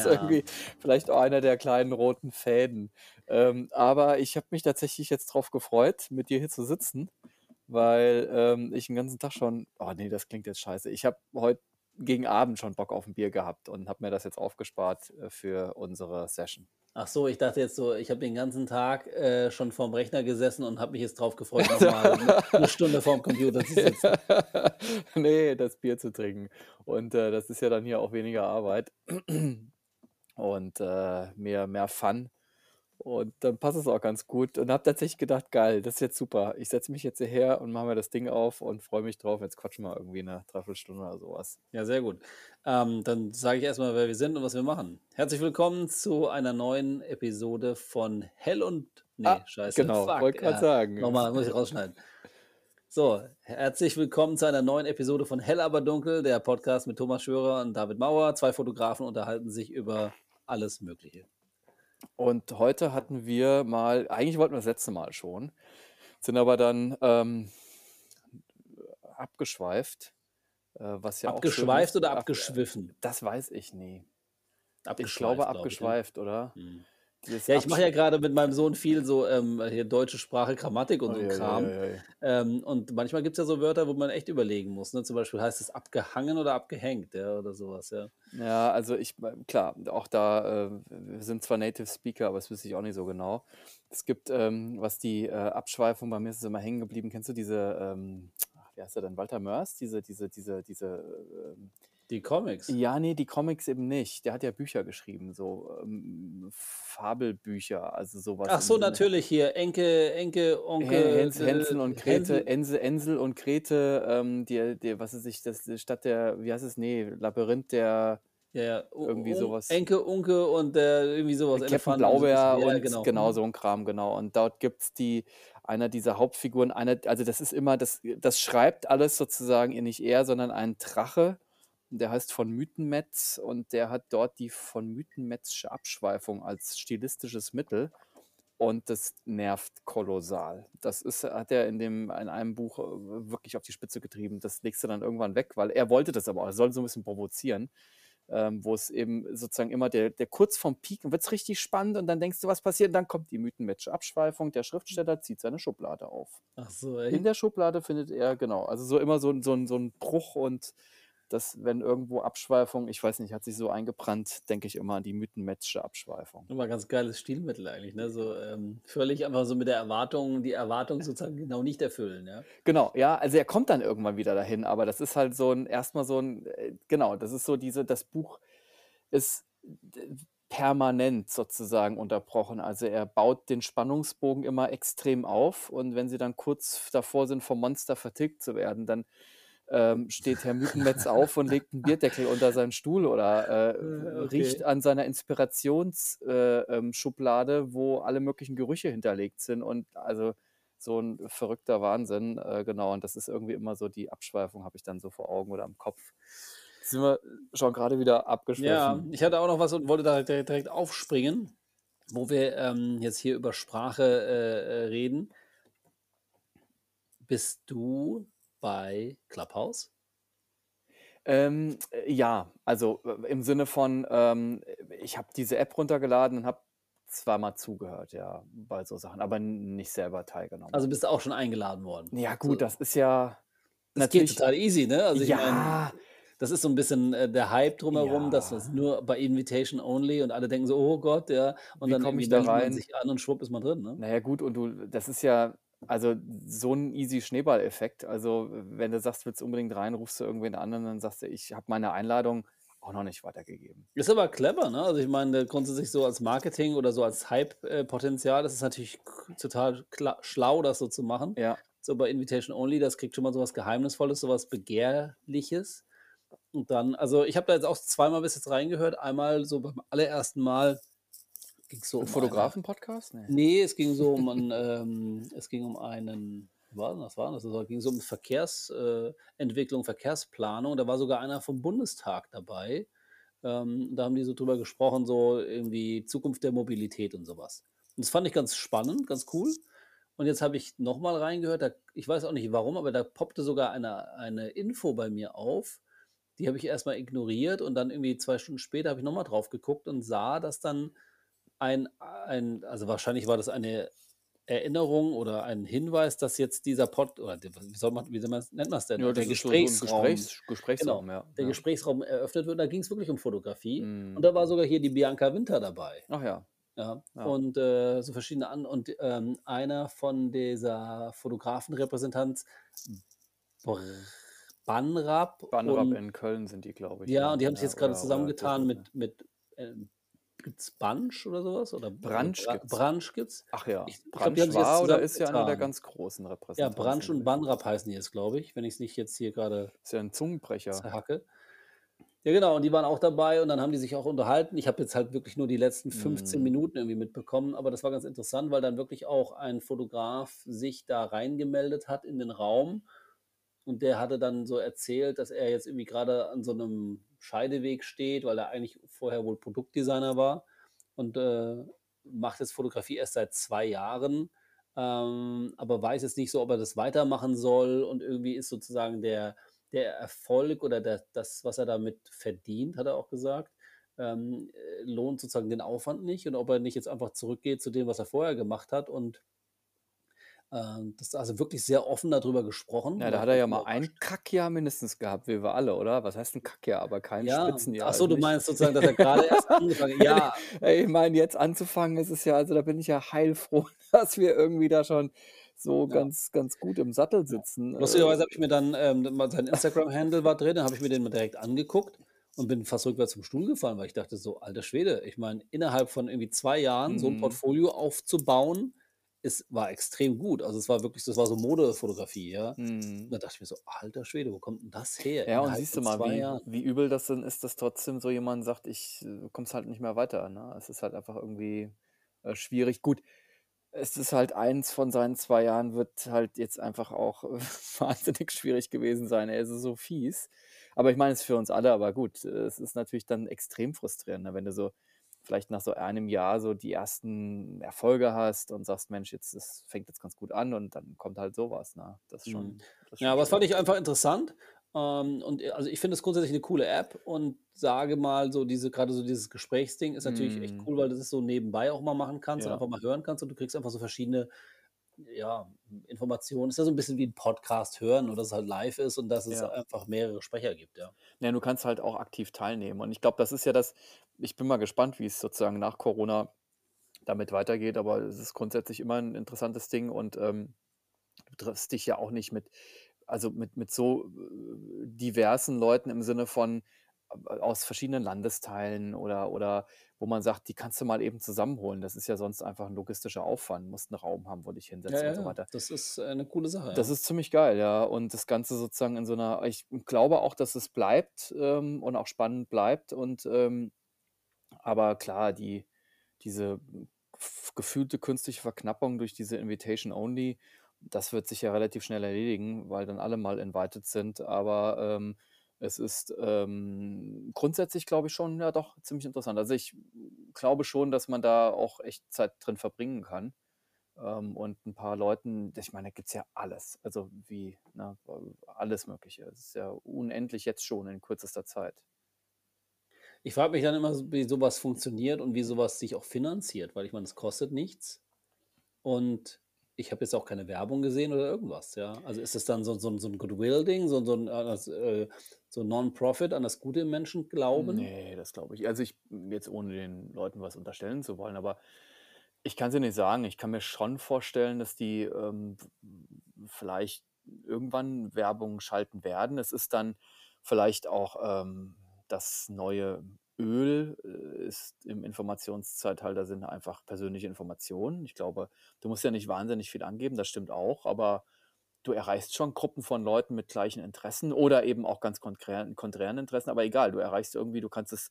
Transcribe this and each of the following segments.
ist Ja. irgendwie vielleicht auch einer der kleinen roten Fäden. Ähm, aber ich habe mich tatsächlich jetzt drauf gefreut, mit dir hier zu sitzen, weil ähm, ich den ganzen Tag schon, oh nee, das klingt jetzt scheiße. Ich habe heute gegen Abend schon Bock auf ein Bier gehabt und habe mir das jetzt aufgespart äh, für unsere Session. Ach so, ich dachte jetzt so, ich habe den ganzen Tag äh, schon vorm Rechner gesessen und habe mich jetzt drauf gefreut, nochmal eine, eine Stunde vorm Computer zu sitzen. nee, das Bier zu trinken. Und äh, das ist ja dann hier auch weniger Arbeit und äh, mehr, mehr Fun. Und dann passt es auch ganz gut. Und habe tatsächlich gedacht, geil, das ist jetzt super. Ich setze mich jetzt hierher und mache mir das Ding auf und freue mich drauf. Jetzt quatschen wir irgendwie eine Dreiviertelstunde oder sowas. Ja, sehr gut. Ähm, dann sage ich erstmal, wer wir sind und was wir machen. Herzlich willkommen zu einer neuen Episode von Hell und. Nee, Ah, scheiße. genau, wollte gerade Ja, sagen. nochmal, muss ich rausschneiden. So, herzlich willkommen zu einer neuen Episode von Hell aber dunkel, der Podcast mit Thomas Schörer und David Mauer. Zwei Fotografen unterhalten sich über alles Mögliche. Und heute hatten wir mal, eigentlich wollten wir das letzte Mal schon, sind aber dann ähm, abgeschweift. Äh, was ja auch Abgeschweift ist. oder Ab- abgeschwiffen? Das weiß ich nie. Ich Abgeschweift, glaube glaub ich, ne? abgeschweift, oder? Hm. Ja, ich mache ja gerade mit meinem Sohn viel so ähm, hier deutsche Sprache, Grammatik und so ein Ui, ui, Kram. ui. Ähm, und manchmal gibt es ja so Wörter, wo man echt überlegen muss. Ne? Zum Beispiel heißt es abgehangen oder abgehängt, ja, oder sowas, ja. Ja, also ich, klar, auch da, äh, wir sind zwar Native Speaker, aber das wüsste ich auch nicht so genau. Es gibt, ähm, was die äh, Abschweifung, bei mir ist es immer hängen geblieben, kennst du diese, ähm, ach, wie heißt er denn, Walter Mörs? Diese, diese, diese, diese, ähm, Die Comics. ja, nee, die Comics eben nicht. Der hat ja Bücher geschrieben, so ähm, Fabelbücher, also sowas Ach so, natürlich hier. Enke, Enke, Onkel. Hens, Hänsel und äh, Grete, Hänsel. Ensel, Ensel und Grete, ähm, die, die, was ist ich, das statt der, wie heißt es, nee, Labyrinth der, Ja, ja. Irgendwie Un- sowas. Enke, Unke und der irgendwie sowas. Captain Elefant und so. Blaubeer Ja, und genau. genau so ein Kram, genau. Und dort gibt es die, einer dieser Hauptfiguren, einer, also das ist immer, das, das schreibt alles sozusagen nicht er, sondern ein Drache. Der heißt von Mythenmetz und der hat dort die von Mythenmetzsche Abschweifung als stilistisches Mittel. Und das nervt kolossal. Das ist, hat er in, dem, in einem Buch äh, wirklich auf die Spitze getrieben. Das legst du dann irgendwann weg, weil er wollte das aber auch. Er soll so ein bisschen provozieren ähm, wo es eben sozusagen immer der, der kurz vom Peak wird es richtig spannend und dann denkst du, was passiert, und dann kommt die Mythenmatch Abschweifung, der Schriftsteller zieht seine Schublade auf. Ach so, In ey. der Schublade findet er, genau, also so immer so, so, ein- so ein Bruch und das, wenn irgendwo Abschweifung, ich weiß nicht, hat sich so eingebrannt, denke ich immer an die Mythenmatchsche Abschweifung. Immer ganz geiles Stilmittel eigentlich, ne? So ähm, völlig einfach so mit der Erwartung, die Erwartung sozusagen genau nicht erfüllen, ja. Genau, ja, also er kommt dann irgendwann wieder dahin, aber das ist halt so ein, erstmal so ein, äh, genau, das ist so diese, das Buch ist d- permanent sozusagen unterbrochen. Also er baut den Spannungsbogen immer extrem auf und wenn sie dann kurz davor sind, vom Monster vertilgt zu werden, dann ähm, steht Herr Mythenmetz auf und legt einen Bierdeckel unter seinen Stuhl oder äh, Äh, riecht okay. an seiner Inspirationsschublade, äh, ähm, wo alle möglichen Gerüche hinterlegt sind und also so ein verrückter Wahnsinn, äh, genau. Und das ist irgendwie immer so die Abschweifung, habe ich dann so vor Augen oder am Kopf. Jetzt sind wir schon gerade wieder Ja, abgeschwiffen. ich hatte auch noch was und wollte da direkt, direkt aufspringen, wo wir ähm, jetzt hier über Sprache äh, äh, reden. Bist du bei Clubhouse? Ähm, äh, ja, also äh, im Sinne von, ähm, ich habe diese App runtergeladen und habe zweimal zugehört, ja, bei so Sachen, aber nicht selber teilgenommen. Also bist du auch schon eingeladen worden? Ja, So, gut, das ist ja das geht natürlich, total easy, ne? Also ich meine, ja, das ist so ein bisschen äh, der Hype drumherum, dass das ja. nur bei Invitation only und alle denken so, oh Gott, ja, und Wie dann komme ich da meldet man rein? sich an und schwupp ist man drin, ne? Naja, gut, und du, das ist ja, also so ein easy Schneeballeffekt. Also, wenn du sagst, willst unbedingt rein, rufst du irgendwen an und dann sagst du, ich habe meine Einladung auch noch nicht weitergegeben. Ist aber clever, ne? Also ich meine, grundsätzlich so als Marketing oder so als Hype-Potenzial, das ist natürlich total schlau, das so zu machen. Ja, So bei Invitation Only, das kriegt schon mal sowas Geheimnisvolles, sowas Begehrliches. Und dann, also ich habe da jetzt auch zweimal bis jetzt reingehört. Einmal so beim allerersten Mal ging so um. Fotografen-Podcast? Nee. Nee, es ging so um einen, ähm, es ging um einen, was war das? War das? Es ging so um Verkehrsentwicklung, äh, Verkehrsplanung. Da war sogar einer vom Bundestag dabei. Ähm, da haben die so drüber gesprochen, so irgendwie Zukunft der Mobilität und sowas. Und das fand ich ganz spannend, ganz cool. Und jetzt habe ich noch mal reingehört, da ich weiß auch nicht warum, aber da poppte sogar eine eine Info bei mir auf. Die habe ich erst mal ignoriert und dann irgendwie 2 Stunden später habe ich noch mal drauf geguckt und sah, dass dann ein ein also wahrscheinlich war das eine Erinnerung oder ein Hinweis, dass jetzt dieser Pod oder wie soll man wie nennt man's denn? Ja, Der Gesprächsraum Gesprächs genau, Gesprächsraum, ja, der ja. Gesprächsraum eröffnet wird. Da ging's wirklich um Fotografie und Mhm. da war sogar hier die Bianca Winter dabei. Ach ja. Ja, Ja. und, äh, so verschiedene an und, ähm, einer von dieser Fotografenrepräsentanz Banrap Banrap und in Köln sind die, glaube ich, ja, ne? und die haben sich jetzt oder zusammengetan mit mit, ähm gibt's Bunch oder so was oder B Brunch Bra gibt's. Brunch gibt's? Ach ja, Ich ich sich jetzt war oder ist ja einer der ganz großen Ja, Repräsentanzen Brunch und. Banrap heißen die jetzt, glaube ich, wenn ich's nicht jetzt hier grade Ist ja 'n Zungenbrecher. zerhacke. Ja, genau, und die waren auch dabei und dann haben die sich auch unterhalten. Ich habe jetzt halt wirklich nur die letzten 15 Mhm. Minuten irgendwie mitbekommen, aber das war ganz interessant, weil dann wirklich auch ein Fotograf sich da reingemeldet hat in den Raum und der hatte dann so erzählt, dass er jetzt irgendwie grade an so 'nem Scheideweg steht, weil er eigentlich vorher wohl Produktdesigner war. Und, äh, macht jetzt Fotografie erst seit 2 Jahren, ähm, aber weiß jetzt nicht so, ob er das weitermachen soll. Und irgendwie ist sozusagen der der Erfolg oder der das, was er damit verdient, hat er auch gesagt, ähm, äh, lohnt sozusagen den Aufwand nicht. Und ob er nicht jetzt einfach zurückgeht zu dem, was er vorher gemacht hat und ähm, das also wirklich sehr offen da drüber gesprochen, Ja, da hat er ja mal ein überrascht. Kackjahr mindestens gehabt, wie wir alle, oder? Was heißt 'n Kackjahr? Aber kein Ja, Spitzenjahr, ach so, also du meinst sozusagen, dass er grade erst angefangen ja. Ey, ich meine, jetzt anzufangen, ist es ja also, da bin ich ja heilfroh, dass wir irgendwie da schon so Ja. ganz ganz gut im Sattel Ja. sitzen, Lustigerweise äh habe ich mir dann, ähm, sein Instagram-Handle war drin, dann habe ich mir den mal direkt angeguckt und bin fast rückwärts vom Stuhl gefallen, weil ich dachte so: „Alter Schwede“, ich meine, innerhalb von irgendwie 2 Jahren so 'n Mhm. Portfolio aufzubauen, ist war extrem gut. Also, es war wirklich das war so Modefotografie, ja. Mhm. Da dachte ich mir so: „Alter Schwede, wo kommt 'n das her Ja, und siehst du mal, 2 wie Jahren?“ wie übel das dann ist, dass trotzdem so jemand sagt: „Ich äh, kommst halt nicht mehr weiter“, ne? Es ist halt einfach irgendwie, äh, schwierig. Gut, es ist halt eins von seinen 2 Jahren wird halt jetzt einfach auch, äh, wahnsinnig schwierig gewesen sein. Es ist so fies. Aber ich meine, es ist für uns alle aber gut. Es ist natürlich dann extrem frustrierend, ne, wenn du so vielleicht nach so einem Jahr so die ersten Erfolge hast und sagst: „Mensch, jetzt es fängt jetzt ganz gut an“, und dann kommt halt so was, ne? Das ist Mhm. schon das ist Ja, schon aber das fand ich einfach interessant. Ähm, und, also, ich finde es grundsätzlich 'ne coole App und sage mal so diese grade so dieses Gesprächsding ist natürlich echt Mhm. cool, weil du das so nebenbei auch mal machen kannst und Ja. einfach mal hören kannst und du kriegst einfach so verschiedene, ja, Informationen. Ist ja so 'n bisschen wie 'n Podcast hören, dass es halt live ist und dass es Ja. einfach mehrere Sprecher gibt, ja. Ja, du kannst halt auch aktiv teilnehmen. Und ich glaube, das ist ja das ich bin mal gespannt, wie es sozusagen nach Corona damit weitergeht, aber es ist grundsätzlich immer 'n interessantes Ding und, ähm, du triffst dich ja auch nicht mit also, mit mit so, äh, diversen Leuten im Sinne von aus verschiedenen Landesteilen oder oder wo man sagt, die kannst du mal eben zusammenholen. Das ist ja sonst einfach 'n logistischer Aufwand. Musst 'n Raum haben, wo du dich Ja, hinsetzt ja, und so weiter. Das ist, äh, 'ne coole Sache, Das ja. ist ziemlich geil, ja. Und das Ganze sozusagen in so 'ner ich glaube auch, dass es bleibt, ähm, und auch spannend bleibt und, ähm aber klar, die diese gefühlte künstliche Verknappung durch diese Invitation Only, das wird sich ja relativ schnell erledigen, weil dann alle mal invited sind. Aber, ähm, es ist, ähm, grundsätzlich glaube ich schon, ja doch, ziemlich interessant. Also, ich glaube schon, dass man da auch echt Zeit drin verbringen kann, ähm, und 'n paar Leuten ich meine, da gibt's ja alles. Also, wie, ne, alles Mögliche. Es ist ja unendlich jetzt schon in kürzester Zeit. Ich frage mich dann immer wie so was funktioniert und wie so was sich auch finanziert, weil ich meine, das kostet nichts und ich habe jetzt auch keine Werbung gesehen oder irgendwas, ja. Also, ist das dann so so so 'n Goodwill-Ding, so so 'n, äh, äh so Non-Profit, an das Gute im Menschen glauben? Ne, das glaube ich also, ich jetzt ohne den Leuten was unterstellen zu wollen, aber ich kann's dir nicht sagen. Ich kann mir schon vorstellen, dass die, ähm, vielleicht irgendwann Werbung schalten werden. Es ist dann vielleicht auch, ähm, das neue Öl, äh, ist im Informationszeitalter-Sinne einfach persönliche Informationen. Ich glaube, du musst ja nicht wahnsinnig viel angeben, das stimmt auch, aber du erreichst schon Gruppen von Leuten mit gleichen Interessen oder eben auch ganz konträren konträren Interessen, aber egal, du erreichst irgendwie du kannst es,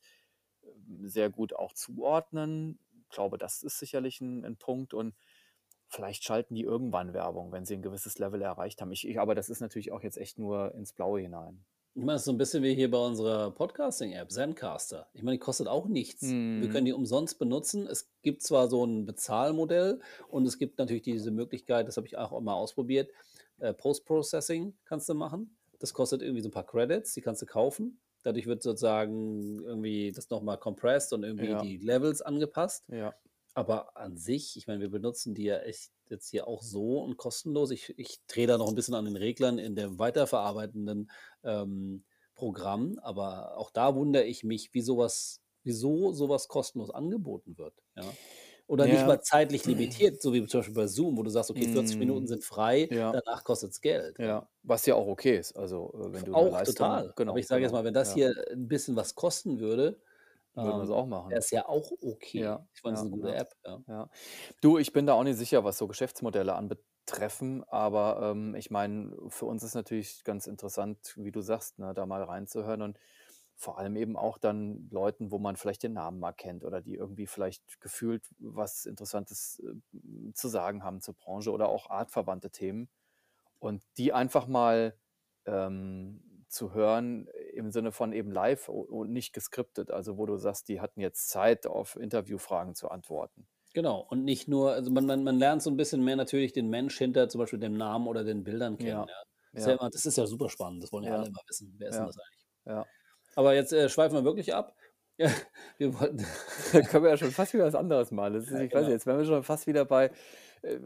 ähm, sehr gut auch zuordnen. Glaube, das ist sicherlich 'n 'n Punkt und vielleicht schalten die irgendwann Werbung, wenn sie 'n gewisses Level erreicht haben. Ich ich aber das ist natürlich auch jetzt echt nur ins Blaue hinein. Ich meine, das ist so 'n bisschen wie hier bei unserer Podcasting-App, Zencastr. Ich meine, die kostet auch nichts. Wir Mhm. können die umsonst benutzen. Es gibt zwar so 'n Bezahlmodell und es gibt natürlich diese Möglichkeit, das habe ich auch mal ausprobiert, äh, Post-Processing kannst du machen. Das kostet irgendwie so 'n paar Credits, die kannst du kaufen. Dadurch wird sozusagen irgendwie das noch mal compressed und irgendwie Ja. die Levels angepasst. Ja. Aber an sich ich meine, wir benutzen die ja echt jetzt hier auch so und kostenlos. Ich ich drehe da noch 'n bisschen an den Reglern in dem weiterverarbeitenden, ähm, Programm, aber auch da wundere ich mich, wie so was wieso so was kostenlos angeboten wird, ja? Oder nicht Ja. mal zeitlich limitiert, so wie zum Beispiel bei Zoom, wo du sagst: „Okay, 40 Minuten Mhm. sind frei, Ja. danach kostet's Geld“, ja? Was ja auch okay ist. Also, äh, wenn du Auch Leistung total. Aber genau, ich sage jetzt genau, mal, wenn das ja. hier 'n bisschen was kosten würde, Würden wir's ähm, auch machen. wäre es ja auch okay. Ja, Ich meine, es ist ja, 'ne gute ja, App, ja. ja. Du, ich bin da auch nicht sicher, was so Geschäftsmodelle anbetreffen, aber, ähm, ich meine, für uns ist natürlich ganz interessant, wie du sagst, ne, da mal reinzuhören und vor allem eben auch dann Leuten, wo man vielleicht den Namen mal kennt oder die irgendwie vielleicht gefühlt was Interessantes, äh, zu sagen haben zur Branche oder auch artverwandte Themen. Und die einfach mal, ähm, zu hören im Sinne von eben live und nicht geskriptet, also wo du sagst, die hatten jetzt Zeit, auf Interviewfragen zu antworten. Genau. Und nicht nur also man man man lernt so 'n bisschen mehr natürlich den Mensch hinter zum Beispiel dem Namen oder den Bildern kennen, Ja, ja. Ist ja ja. immer das ist ja super spannend. Das wollen ja alle immer wissen. Wer ist 'n Ja. das eigentlich? Ja. Aber jetzt, äh, schweifen wir wirklich ab. Wir wollten Können wir ja schon fast wieder was anderes machen. Das ist Ja, ich weiß genau. nicht, jetzt wären wir schon fast wieder bei, äh,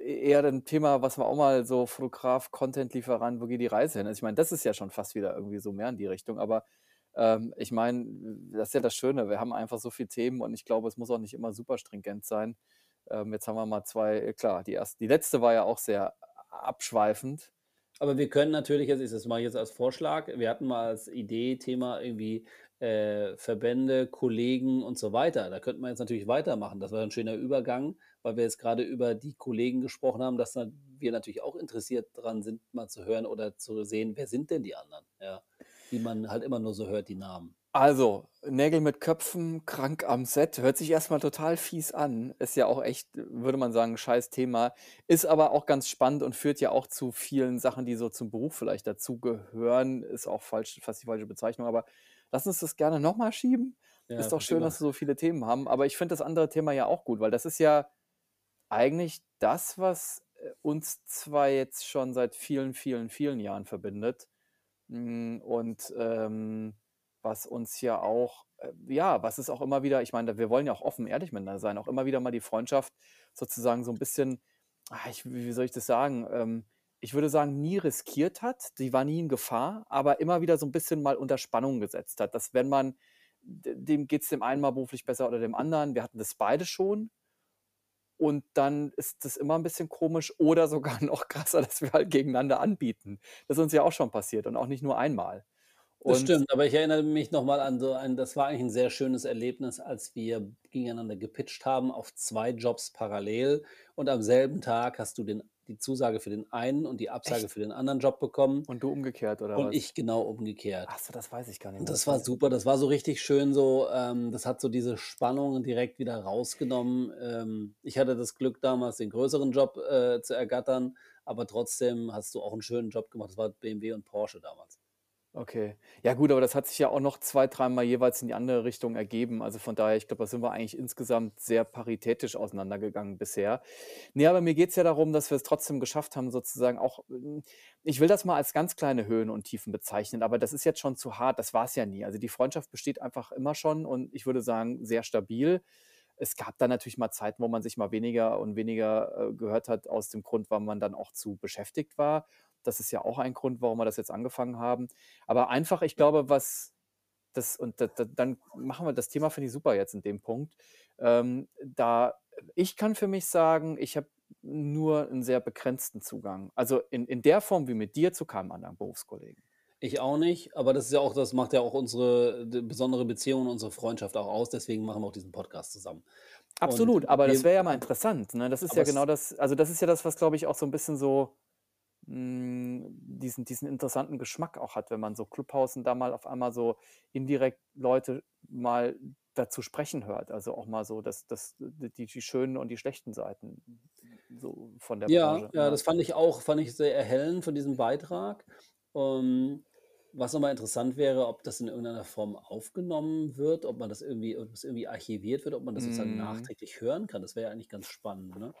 e eher dem Thema, was wir auch mal so Fotograf, Content-Lieferant, wo geht die Reise hin? Also, ich meine, das ist ja schon fast wieder irgendwie so mehr in die Richtung. Aber, ähm, ich meine, das ist ja das Schöne, wir haben einfach so viel Themen und ich glaube, es muss auch nicht immer super stringent sein. Ähm, jetzt haben wir mal 2 äh, klar, die erst die letzte war ja auch sehr abschweifend. Aber wir können natürlich jetzt ich das mache ich jetzt als Vorschlag. Wir hatten mal als Idee, Thema irgendwie, äh, Verbände, Kollegen und so weiter. Da könnten wir jetzt natürlich weitermachen. Das wäre 'n schöner Übergang, weil wir jetzt grade über die Kollegen gesprochen haben, dass wir natürlich auch interessiert dran sind, mal zu hören oder zu sehen, wer sind denn die anderen, ja, die man halt immer nur so hört, die Namen. Also, Nägel mit Köpfen, krank am Set, hört sich erst mal total fies an. Ist ja auch echt, würde man sagen, 'n scheiß Thema. Ist aber auch ganz spannend und führt ja auch zu vielen Sachen, die so zum Beruf vielleicht dazugehören. Ist auch falsch fast die falsche Bezeichnung, aber lass uns das gerne noch mal schieben. Ja, Ist doch schön, dass wir. so viele Themen haben. Aber ich finde das andere Thema ja auch gut, weil das ist ja eigentlich das, was, äh, uns 2 jetzt schon seit vielen, vielen, vielen Jahren verbindet. Hm, und, ähm, was uns ja auch äh, ja, was es auch immer wieder ich meine, wir wollen ja auch offen ehrlich miteinander sein, auch immer wieder mal die Freundschaft sozusagen so 'n bisschen ah, ich wie soll ich das sagen? Ähm, ich würde sagen, nie riskiert hat. Die war nie in Gefahr, aber immer wieder so 'n bisschen mal unter Spannung gesetzt hat, dass wenn man dem geht's dem einen mal beruflich besser oder dem anderen. Wir hatten das beide schon. Und dann ist das immer 'n bisschen komisch oder sogar noch krasser, dass wir halt gegeneinander anbieten. Das ist uns ja auch schon passiert und auch nicht nur einmal. Das Und stimmt, aber ich erinnere mich noch mal an so ein das war eigentlich 'n sehr schönes Erlebnis, als wir gegeneinander gepitcht haben auf 2 Jobs parallel. Und am selben Tag hast du den die Zusage für den einen und die Absage Echt? für den anderen Job bekommen. Und du umgekehrt oder Und was? ich genau umgekehrt. Ach so, das weiß ich gar nicht Und mehr. das Das war weiß super. Das war so richtig schön so ähm, das hat so diese Spannung direkt wieder rausgenommen. Ähm, ich hatte das Glück, damals den größeren Job, äh, zu ergattern, aber trotzdem hast du auch 'n schönen Job gemacht. Das war BMW und Porsche damals. Okay. Ja gut, aber das hat sich ja auch noch zwei dreimal jeweils in die andere Richtung ergeben. Also von daher, ich glaube, da sind wir eigentlich insgesamt sehr paritätisch auseinandergegangen bisher. Ne, aber mir geht's ja darum, dass wir's trotzdem geschafft haben, sozusagen auch hm, ich will das mal als ganz kleine Höhen und Tiefen bezeichnen, aber das ist jetzt schon zu hart. Das war's ja nie. Also die Freundschaft besteht einfach immer schon und ich würde sagen, sehr stabil. Es gab da natürlich mal Zeiten, wo man sich mal weniger und weniger, äh, gehört hat aus dem Grund, weil man dann auch zu beschäftigt war. Das ist ja auch ein Grund, warum wir das jetzt angefangen haben. Aber einfach, ich glaube, was das und da da dann machen wir das Thema finde ich super jetzt in dem Punkt. Ähm, da ich kann für mich sagen, ich habe nur 'n sehr begrenzten Zugang. Also in in der Form wie mit dir zu keinem anderen Berufskollegen. Ich auch nicht, aber das ist ja auch das macht ja auch unsere besondere Beziehung und unsere Freundschaft auch aus. Deswegen machen wir auch diesen Podcast zusammen. Und Absolut, aber das wir wäre ja mal interessant, ne? Das ist Aber ja genau das also das ist ja das, was, glaube ich, auch so 'n bisschen so, diesen diesen interessanten Geschmack auch hat, wenn man so Clubhouse da mal auf einmal so indirekt Leute mal dazu sprechen hört. Also auch mal so das das die die schönen und die schlechten Seiten so von der Ja, Branche, ja, ja. das fand ich auch fand ich sehr erhellend von diesem Beitrag. Ähm was nochmal interessant wäre, ob das in irgendeiner Form aufgenommen wird, ob man das irgendwie ob das irgendwie archiviert wird, ob man das sozusagen Mhm. nachträglich hören kann. Das wäre ja eigentlich ganz spannend, ne?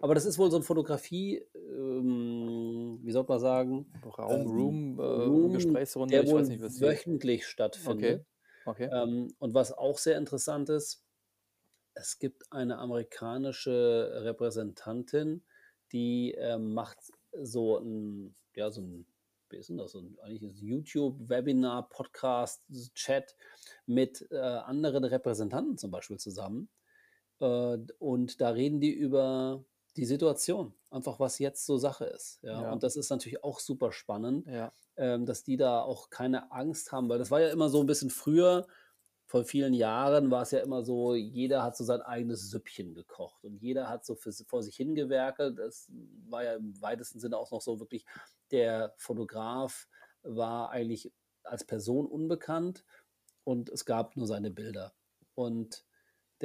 Aber das ist wohl so 'n Fotografie ähm, wie sollte man sagen, Raum, ähm, Room, äh, Room, Gesprächsrunde, der ich weiß wohl nicht, wöchentlich Okay, stattfindet. okay. Ähm, und was auch sehr interessant ist, es gibt eine amerikanische Repräsentantin, die, ähm, macht so 'n ja, so 'n wie ist 'n das? So 'n eigentlich ist es YouTube-Webinar, Podcast, Chat mit, äh, anderen Repräsentanten zum Beispiel zusammen. Äh, und da reden die über die Situation, einfach was jetzt so Sache ist, ja? Ja. Und das ist natürlich auch super spannend, Ja. ähm, dass die da auch keine Angst haben, weil das war ja immer so 'n bisschen früher vor vielen Jahren war's ja immer so, jeder hat so sein eigenes Süppchen gekocht und jeder hat so für vor sich hingewerkelt. Das war ja im weitesten Sinne auch noch so wirklich der Fotograf war eigentlich als Person unbekannt und es gab nur seine Bilder. Und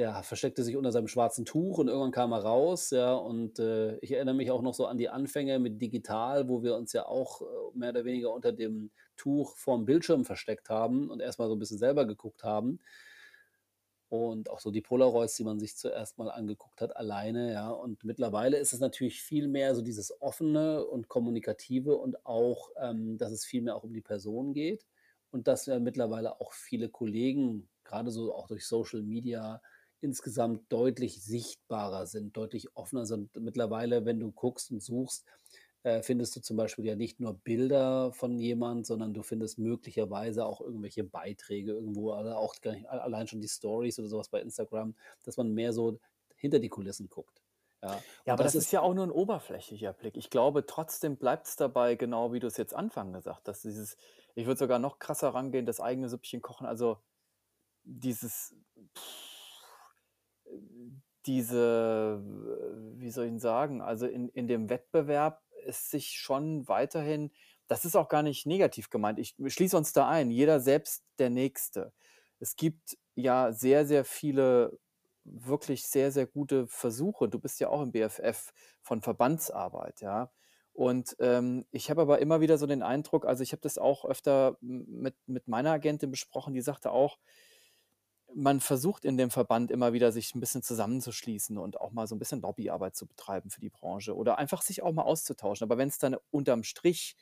der versteckte sich unter seinem schwarzen Tuch und irgendwann kam er raus, ja, und, äh, ich erinnere mich auch noch so an die Anfänge mit digital, wo wir uns ja auch, äh, mehr oder weniger unter dem Tuch vorm Bildschirm versteckt haben und erst mal so 'n bisschen selber geguckt haben. Und auch so die Polaroids, die man sich zuerst mal angeguckt hat alleine, ja? Und mittlerweile ist es natürlich viel mehr so dieses Offene und Kommunikative und auch, ähm, dass es viel mehr auch um die Person geht und dass ja mittlerweile auch viele Kollegen, grade so auch durch Social Media, insgesamt deutlich sichtbarer sind, deutlich offener sind. Mittlerweile, wenn du guckst und suchst, äh, findest du zum Beispiel ja nicht nur Bilder von jemand, sondern du findest möglicherweise auch irgendwelche Beiträge irgendwo oder auch gar nicht allein schon die Storys oder so was bei Instagram, dass man mehr so hinter die Kulissen guckt, ja? Ja, aber das das ist ist ja auch nur 'n oberflächlicher Blick. Ich glaube, trotzdem bleibt's dabei, genau wie du's jetzt Anfang gesagt hast, dieses ich würde sogar noch krasser rangehen, das eigene Süppchen kochen, also dieses äh, diese wie soll ich 'n sagen? Also, in in dem Wettbewerb ist sich schon weiterhin das ist auch gar nicht negativ gemeint. Ich schließe uns da ein, jeder selbst der Nächste. Es gibt ja sehr, sehr viele wirklich sehr, sehr gute Versuche. Du bist ja auch im BFF von Verbandsarbeit, ja? Und, ähm, ich habe aber immer wieder so den Eindruck also, ich habe das auch öfter mit mit meiner Agentin besprochen, die sagte auch man versucht in dem Verband immer wieder, sich 'n bisschen zusammenzuschließen und auch mal so 'n bisschen Lobbyarbeit zu betreiben für die Branche oder einfach sich auch mal auszutauschen. Aber wenn's dann unterm Strich,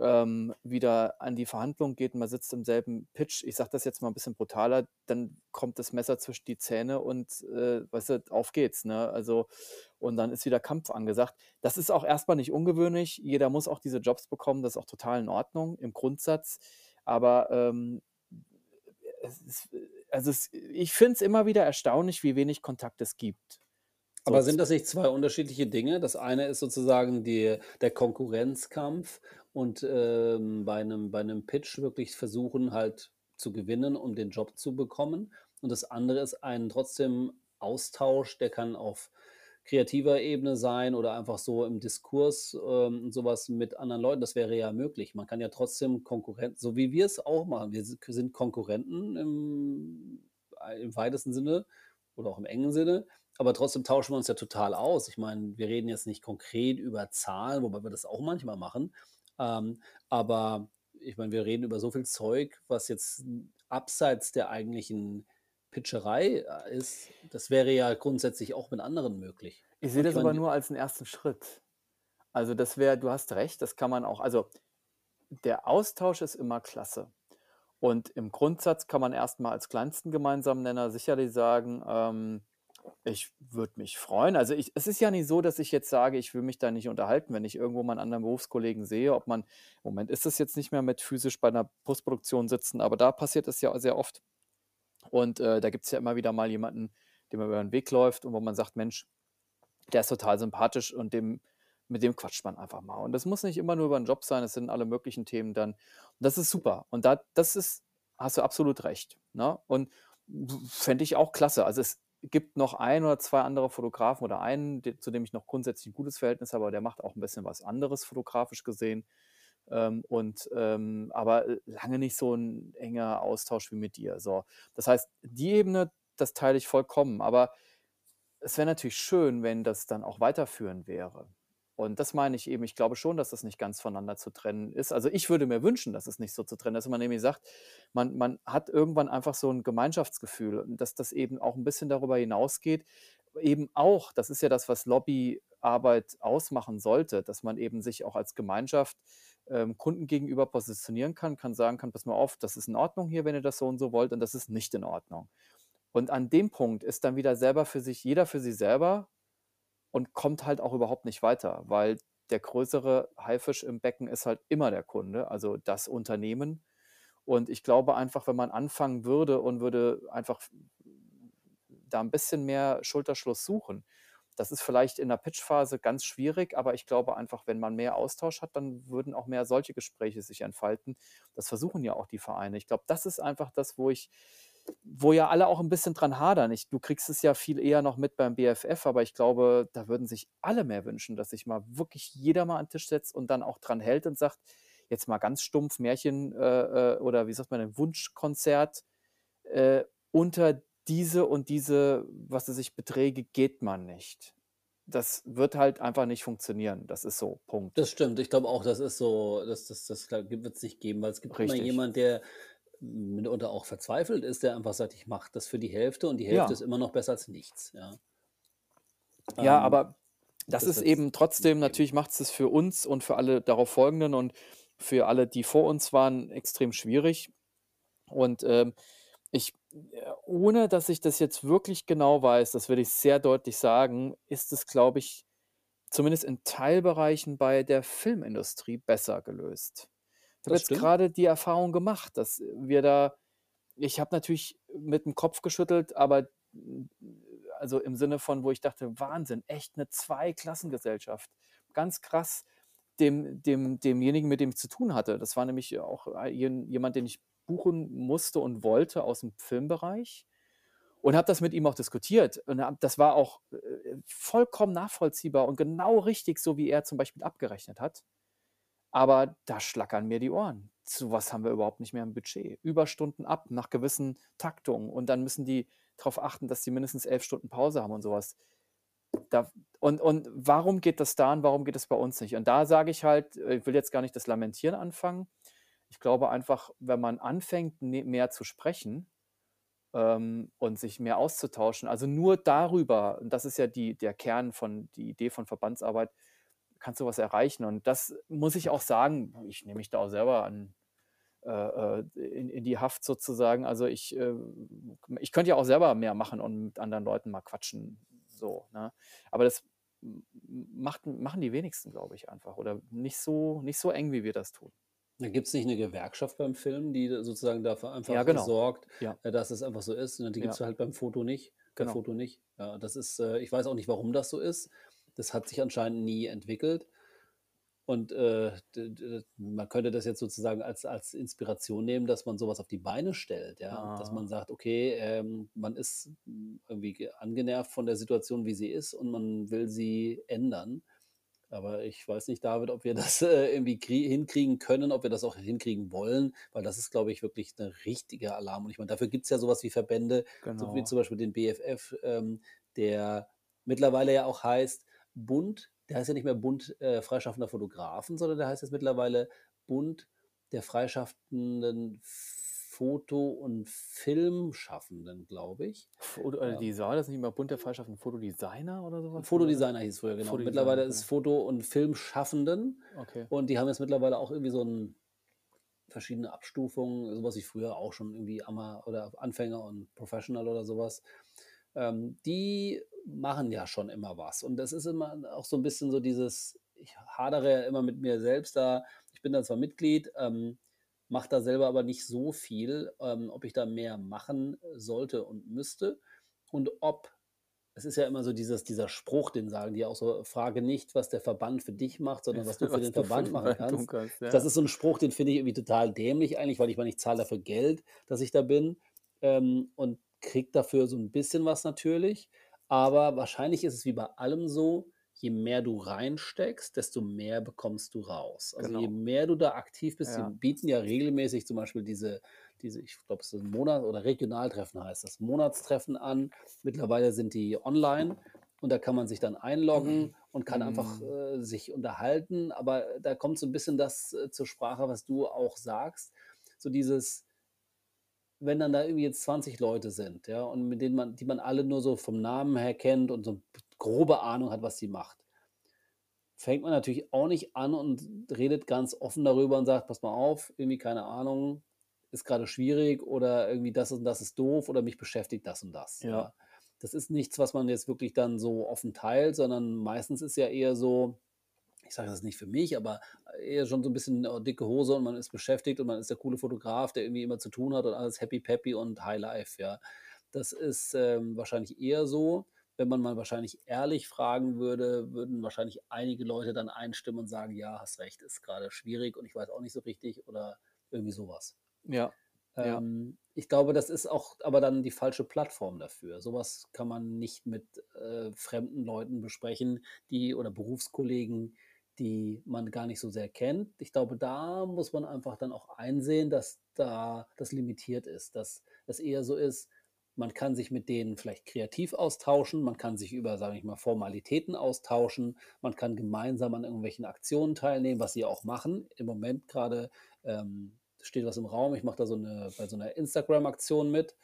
ähm, wieder an die Verhandlung geht und man sitzt im selben Pitch, ich sage das jetzt mal 'n bisschen brutaler, dann kommt das Messer zwischen die Zähne und, äh, weißt du, auf geht's, ne? Also, und dann ist wieder Kampf angesagt. Das ist auch erst mal nicht ungewöhnlich. Jeder muss auch diese Jobs bekommen, das ist auch total in Ordnung im Grundsatz. Aber, ähm, es ist also, es ich finde es immer wieder erstaunlich, wie wenig Kontakt es gibt. So Aber sind das nicht 2 unterschiedliche Dinge? Das eine ist sozusagen die der Konkurrenzkampf und, ähm, bei 'nem bei 'nem Pitch wirklich versuchen halt zu gewinnen, um den Job zu bekommen. Und das andere ist ein trotzdem Austausch, der kann auf kreativer Ebene sein oder einfach so im Diskurs, ähm, so was mit anderen Leuten. Das wäre ja möglich. Man kann ja trotzdem Konkurrent so wie wir's auch machen. Wir si sind Konkurrenten im ei im weitesten Sinne oder auch im engen Sinne, aber trotzdem tauschen wir uns ja total aus. Ich meine, wir reden jetzt nicht konkret über Zahlen, wobei wir das auch manchmal machen. Ähm, aber ich meine, wir reden über so viel Zeug, was jetzt abseits der eigentlichen Pitcherei, äh, ist. Das wäre ja grundsätzlich auch mit anderen möglich. Ich sehe das aber nur als 'n 1. Schritt. Also, das wäre du hast recht, das kann man auch also, der Austausch ist immer klasse. Und im Grundsatz kann man erst mal als kleinsten gemeinsamen Nenner sicherlich sagen, ähm, ich würde mich freuen also, ich es ist ja nicht so, dass ich jetzt sage, ich will mich da nicht unterhalten, wenn ich irgendwo mal 'n anderen Berufskollegen sehe, ob man im Moment ist es jetzt nicht mehr mit physisch bei 'ner Postproduktion sitzen, aber da passiert das ja sehr oft. Und, äh, da gibt's ja immer wieder mal jemanden, dem man über 'n Weg läuft und wo man sagt: „Mensch, der ist total sympathisch und dem mit dem quatscht man einfach mal.“ Und das muss nicht immer nur über 'n Job sein, es sind alle möglichen Themen dann. Und das ist super. Und da das ist hast du absolut recht, ne? Und fände ich auch klasse. Also, es gibt noch 1 oder 2 andere Fotografen oder einen, zu dem ich noch grundsätzlich 'n gutes Verhältnis habe, aber der macht auch 'n bisschen was anderes fotografisch gesehen. Ähm, und, ähm aber, äh, lange nicht so 'n enger Austausch wie mit dir, so. Das heißt, die Ebene, das teile ich vollkommen, aber es wäre natürlich schön, wenn das dann auch weiterführend wäre. Und das meine ich eben, ich glaube schon, dass das nicht ganz voneinander zu trennen ist. Also ich würde mir wünschen, dass es nicht so zu trennen ist, dass man nämlich sagt, man, man hat irgendwann einfach so ein Gemeinschaftsgefühl dass das eben auch ein bisschen darüber hinausgeht, eben auch, das ist ja das, was Lobbyarbeit ausmachen sollte, dass man eben sich auch als Gemeinschaft ähm, Kunden gegenüber positionieren kann, kann sagen kann, pass mal auf, das ist in Ordnung hier, wenn ihr das so und so wollt und das ist nicht in Ordnung. Und an dem Punkt ist dann wieder selber für sich, jeder für sich selber und kommt halt auch überhaupt nicht weiter, weil der größere Haifisch im Becken ist halt immer der Kunde, also das Unternehmen. Und ich glaube einfach, wenn man anfangen würde und würde einfach da ein bisschen mehr Schulterschluss suchen, das ist vielleicht in der Pitchphase ganz schwierig, aber ich glaube einfach, wenn man mehr Austausch hat, dann würden auch mehr solche Gespräche sich entfalten. Das versuchen ja auch die Vereine. Ich glaube, das ist einfach das, wo ich, wo ja alle auch ein bisschen dran hadern. Ich, du kriegst es ja viel eher noch mit beim BFF, aber ich glaube, da würden sich alle mehr wünschen, dass sich mal wirklich jeder mal an den Tisch setzt und dann auch dran hält und sagt, jetzt mal ganz stumpf Märchen äh, äh oder wie sagt man, ein Wunschkonzert äh, unter diese und diese, was weiß ich, Beträge geht man nicht. Das wird halt einfach nicht funktionieren. Das ist so, Punkt. Das stimmt. Ich glaube auch, das ist so, das, das, das wird es nicht geben, weil es gibt immer jemand, der mitunter auch verzweifelt ist, der einfach sagt, ich mache das für die Hälfte und die Hälfte Ja. ist immer noch besser als nichts. Ja, Ja, ähm, aber das das ist eben trotzdem, natürlich macht es das für uns und für alle darauf Folgenden und für alle, die vor uns waren, extrem schwierig. Und ähm, ich, äh, ohne dass ich das jetzt wirklich genau weiß, das will ich sehr deutlich sagen, ist es, glaube ich, zumindest in Teilbereichen bei der Filmindustrie besser gelöst. Ich habe jetzt gerade die Erfahrung gemacht, dass wir da, ich habe natürlich mit dem Kopf geschüttelt, aber mm, also im Sinne von, wo ich dachte, Wahnsinn, echt eine Zweiklassengesellschaft. Ganz krass, dem, dem, demjenigen, mit dem ich zu tun hatte. Das war nämlich auch ein- jemand, den ich buchen musste und wollte aus dem Filmbereich und habe das mit ihm auch diskutiert. Und das war auch äh, vollkommen nachvollziehbar und genau richtig, so wie er zum Beispiel abgerechnet hat. Aber da schlackern mir die Ohren. Zu was haben wir überhaupt nicht mehr im Budget? Überstunden ab nach gewissen Taktungen und dann müssen die darauf achten, dass sie mindestens elf Stunden Pause haben und sowas. Da, und, und warum geht das da und warum geht das bei uns nicht? Und da sage ich halt, äh, ich will jetzt gar nicht das Lamentieren anfangen. Ich glaube einfach, wenn man anfängt, ne- mehr zu sprechen ähm, und sich mehr auszutauschen, also nur darüber, und das ist ja die, der Kern von, die Idee von Verbandsarbeit, kannst du was erreichen. Und das muss ich auch sagen, ich nehme mich da auch selber an, äh, äh, in, in die Haft sozusagen. Also ich, äh, ich könnte ja auch selber mehr machen und mit anderen Leuten mal quatschen. So, ne? Aber das macht, machen die wenigsten, glaube ich, einfach. Oder nicht so, nicht so eng, wie wir das tun. Da gibt es nicht eine Gewerkschaft beim Film, die sozusagen dafür einfach Ja, genau. sorgt, Ja. äh, dass es einfach so ist. Und die gibt es Ja. halt beim Foto nicht. Bei Genau. Foto nicht. Ja, das ist, äh, ich weiß auch nicht, warum das so ist. Das hat sich anscheinend nie entwickelt. Und äh, man könnte das jetzt sozusagen als, als Inspiration nehmen, dass man sowas auf die Beine stellt, ja. Dass Ah. man sagt, okay, ähm, man ist irgendwie ge- angenervt von der Situation, wie sie ist, und man will sie ändern. Aber ich weiß nicht, David, ob wir das äh, irgendwie krie- hinkriegen können, ob wir das auch hinkriegen wollen, weil das ist, glaube ich, wirklich ein richtiger Alarm. Und ich meine, dafür gibt es ja sowas wie Verbände, so wie Genau. zum Beispiel den BFF, ähm, der mittlerweile ja auch heißt Bund, der heißt ja nicht mehr Bund äh, freischaffender Fotografen, sondern der heißt jetzt mittlerweile Bund der freischaffenden Foto- und Filmschaffenden, glaube ich. Foto, äh, Ja. die Saal, das ist nicht mehr Bunte Freischaffenden Fotodesigner oder sowas? Oder? Fotodesigner hieß früher, genau. Fotodesigner, Mittlerweile ist. Foto- und Filmschaffenden. Okay. Und die haben jetzt mittlerweile auch irgendwie so ein verschiedene Abstufungen, sowas wie früher auch schon irgendwie Ama oder Anfänger und Professional oder sowas. Ähm, die machen ja schon immer was. Und das ist immer auch so ein bisschen so dieses, ich hadere ja immer mit mir selbst da. Ich bin da zwar Mitglied, ähm, mache da selber aber nicht so viel, ähm, ob ich da mehr machen sollte und müsste. Und ob es ist ja immer so dieses, dieser Spruch, den sagen die auch so, frage nicht, was der Verband für dich macht, sondern was du für den du Verband die machen kannst. kannst. Ja. Das ist so ein Spruch, den finde ich irgendwie total dämlich eigentlich, weil ich meine, ich zahle dafür Geld, dass ich da bin ähm, und kriege dafür so ein bisschen was natürlich. Aber wahrscheinlich ist es wie bei allem so, je mehr du reinsteckst, desto mehr bekommst du raus. Also je Genau. mehr du da aktiv bist, Ja. die bieten ja regelmäßig zum Beispiel diese, diese ich glaube, es ist ein Monat- oder Regionaltreffen heißt das, Monatstreffen an. Mittlerweile sind die online und da kann man sich dann einloggen und kann einfach Mhm. äh, sich unterhalten. Aber da kommt so ein bisschen das äh, zur Sprache, was du auch sagst. So dieses, wenn dann da irgendwie jetzt 20 Leute sind, ja, und mit denen man, die man alle nur so vom Namen her kennt und so grobe Ahnung hat, was sie macht, fängt man natürlich auch nicht an und redet ganz offen darüber und sagt, pass mal auf, irgendwie keine Ahnung, ist gerade schwierig oder irgendwie das und das ist doof oder mich beschäftigt das und das. Ja. Ja. Das ist nichts, was man jetzt wirklich dann so offen teilt, sondern meistens ist ja eher so, ich sage das nicht für mich, aber eher schon so ein bisschen äh, dicke Hose und man ist beschäftigt und man ist der coole Fotograf, der irgendwie immer zu tun hat und alles happy peppy und high life, ja. Das ist ähm, wahrscheinlich eher so. Wenn man mal wahrscheinlich ehrlich fragen würde, würden wahrscheinlich einige Leute dann einstimmen und sagen, ja, hast recht, ist gerade schwierig und ich weiß auch nicht so richtig oder irgendwie sowas. Ja, ja. Ähm, ich glaube, das ist auch aber dann die falsche Plattform dafür. Sowas kann man nicht mit äh, fremden Leuten besprechen, die oder Berufskollegen, die man gar nicht so sehr kennt. Ich glaube, da muss man einfach dann auch einsehen, dass da das limitiert ist, dass es eher so ist, man kann sich mit denen vielleicht kreativ austauschen, man kann sich über, sage ich mal, Formalitäten austauschen, man kann gemeinsam an irgendwelchen Aktionen teilnehmen, was sie auch machen. Im Moment gerade ähm, steht was im Raum. Ich mache da so eine, bei so einer Instagram-Aktion mit.